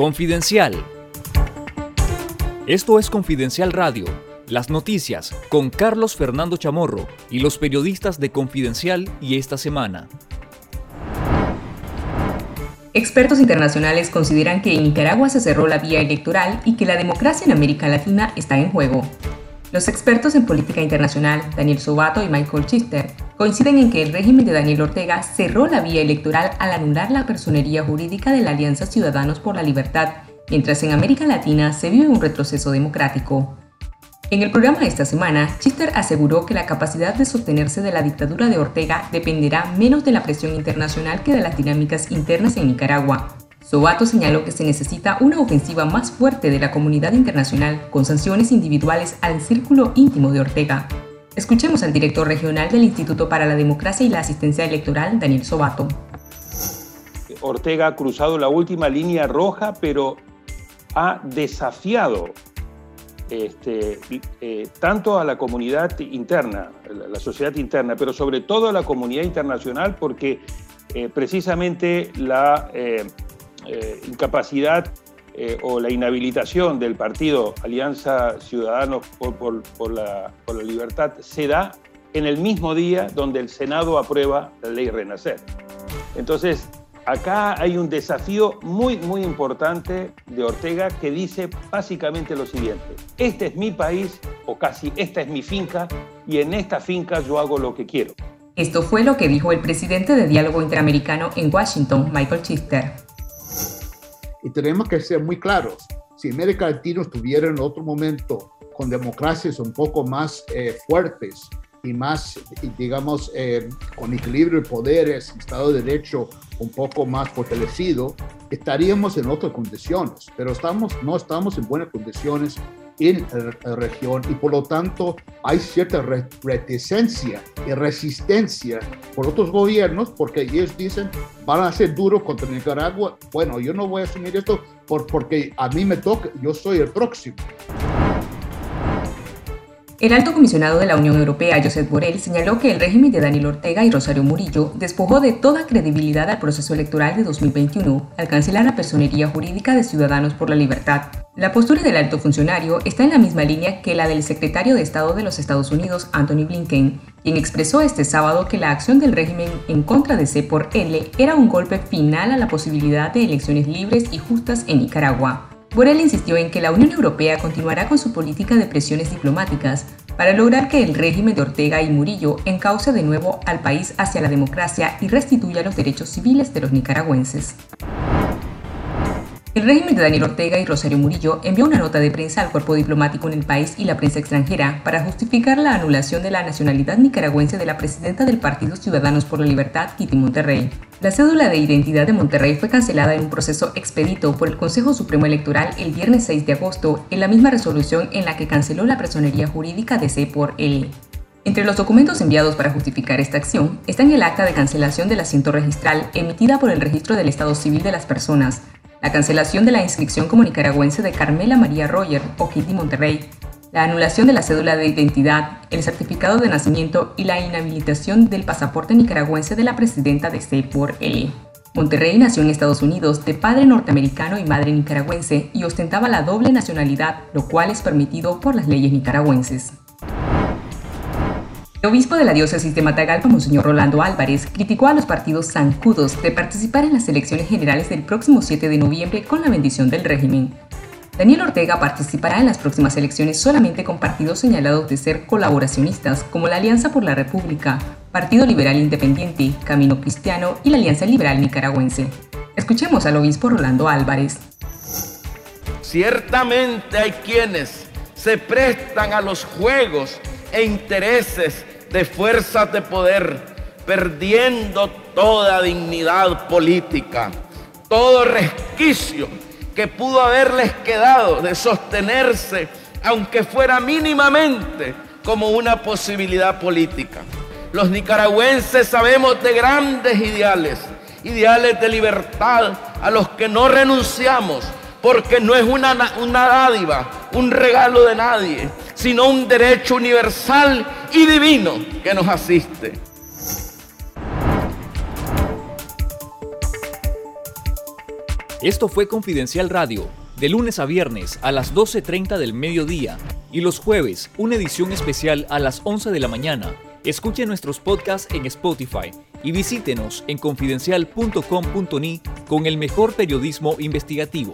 Confidencial. Esto es Confidencial Radio, las noticias con Carlos Fernando Chamorro y los periodistas de Confidencial y esta semana. Expertos internacionales consideran que en Nicaragua se cerró la vía electoral y que la democracia en América Latina está en juego. Los expertos en política internacional, Daniel Sobato y Michael Chister, coinciden en que el régimen de Daniel Ortega cerró la vía electoral al anular la personería jurídica de la Alianza Ciudadanos por la Libertad, mientras en América Latina se vive un retroceso democrático. En el programa de esta semana, Chister aseguró que la capacidad de sostenerse de la dictadura de Ortega dependerá menos de la presión internacional que de las dinámicas internas en Nicaragua, Sobato señaló que se necesita una ofensiva más fuerte de la comunidad internacional con sanciones individuales al círculo íntimo de Ortega. Escuchemos al director regional del Instituto para la Democracia y la Asistencia Electoral, Daniel Sobato. Ortega ha cruzado la última línea roja, pero ha desafiado este, eh, tanto a la comunidad interna, la sociedad interna, pero sobre todo a la comunidad internacional, porque eh, precisamente la eh, incapacidad eh, o la inhabilitación del partido Alianza Ciudadanos por, la, Libertad se da en el mismo día donde el Senado aprueba la ley Renacer. Entonces, acá hay un desafío muy, muy importante de Ortega que dice básicamente lo siguiente, este es mi país o casi esta es mi finca y en esta finca yo hago lo que quiero. Esto fue lo que dijo el presidente de Diálogo Interamericano en Washington, Michael Chister y tenemos que ser muy claros. Si América Latina estuviera en otro momento con democracias un poco más eh, fuertes y más, digamos, eh, con equilibrio de poderes, Estado de Derecho un poco más fortalecido, estaríamos en otras condiciones, pero estamos, no estamos en buenas condiciones en la región y por lo tanto hay cierta reticencia y resistencia por otros gobiernos porque ellos dicen van a ser duros contra Nicaragua. Bueno, yo no voy a asumir esto por, porque a mí me toca, yo soy el próximo. El alto comisionado de la Unión Europea, Josep Borrell, señaló que el régimen de Daniel Ortega y Rosario Murillo despojó de toda credibilidad al proceso electoral de 2021 al cancelar la personería jurídica de Ciudadanos por la Libertad. La postura del alto funcionario está en la misma línea que la del secretario de Estado de los Estados Unidos, Anthony Blinken, quien expresó este sábado que la acción del régimen en contra de C por L era un golpe final a la posibilidad de elecciones libres y justas en Nicaragua. Borrell insistió en que la Unión Europea continuará con su política de presiones diplomáticas para lograr que el régimen de Ortega y Murillo encauce de nuevo al país hacia la democracia y restituya los derechos civiles de los nicaragüenses. El régimen de Daniel Ortega y Rosario Murillo envió una nota de prensa al cuerpo diplomático en el país y la prensa extranjera para justificar la anulación de la nacionalidad nicaragüense de la presidenta del Partido Ciudadanos por la Libertad, Kitty Monterrey. La cédula de identidad de Monterrey fue cancelada en un proceso expedito por el Consejo Supremo Electoral el viernes 6 de agosto, en la misma resolución en la que canceló la personería jurídica de C por L. Entre los documentos enviados para justificar esta acción están el acta de cancelación del asiento registral emitida por el Registro del Estado Civil de las Personas, la cancelación de la inscripción como nicaragüense de Carmela María Roger o Kitty Monterrey, la anulación de la cédula de identidad, el certificado de nacimiento y la inhabilitación del pasaporte nicaragüense de la presidenta de C por L. Monterrey nació en Estados Unidos de padre norteamericano y madre nicaragüense y ostentaba la doble nacionalidad, lo cual es permitido por las leyes nicaragüenses. El obispo de la diócesis de Matagalpa, Monseñor Rolando Álvarez, criticó a los partidos zancudos de participar en las elecciones generales del próximo 7 de noviembre con la bendición del régimen. Daniel Ortega participará en las próximas elecciones solamente con partidos señalados de ser colaboracionistas, como la Alianza por la República, Partido Liberal Independiente, Camino Cristiano y la Alianza Liberal Nicaragüense. Escuchemos al obispo Rolando Álvarez. Ciertamente hay quienes se prestan a los juegos e intereses de fuerzas de poder, perdiendo toda dignidad política, todo resquicio que pudo haberles quedado de sostenerse, aunque fuera mínimamente, como una posibilidad política. Los nicaragüenses sabemos de grandes ideales, ideales de libertad a los que no renunciamos, porque no es una, una dádiva, un regalo de nadie, sino un derecho universal y divino que nos asiste. Esto fue Confidencial Radio, de lunes a viernes a las 12.30 del mediodía y los jueves una edición especial a las 11 de la mañana. Escuche nuestros podcasts en Spotify y visítenos en confidencial.com.ni con el mejor periodismo investigativo.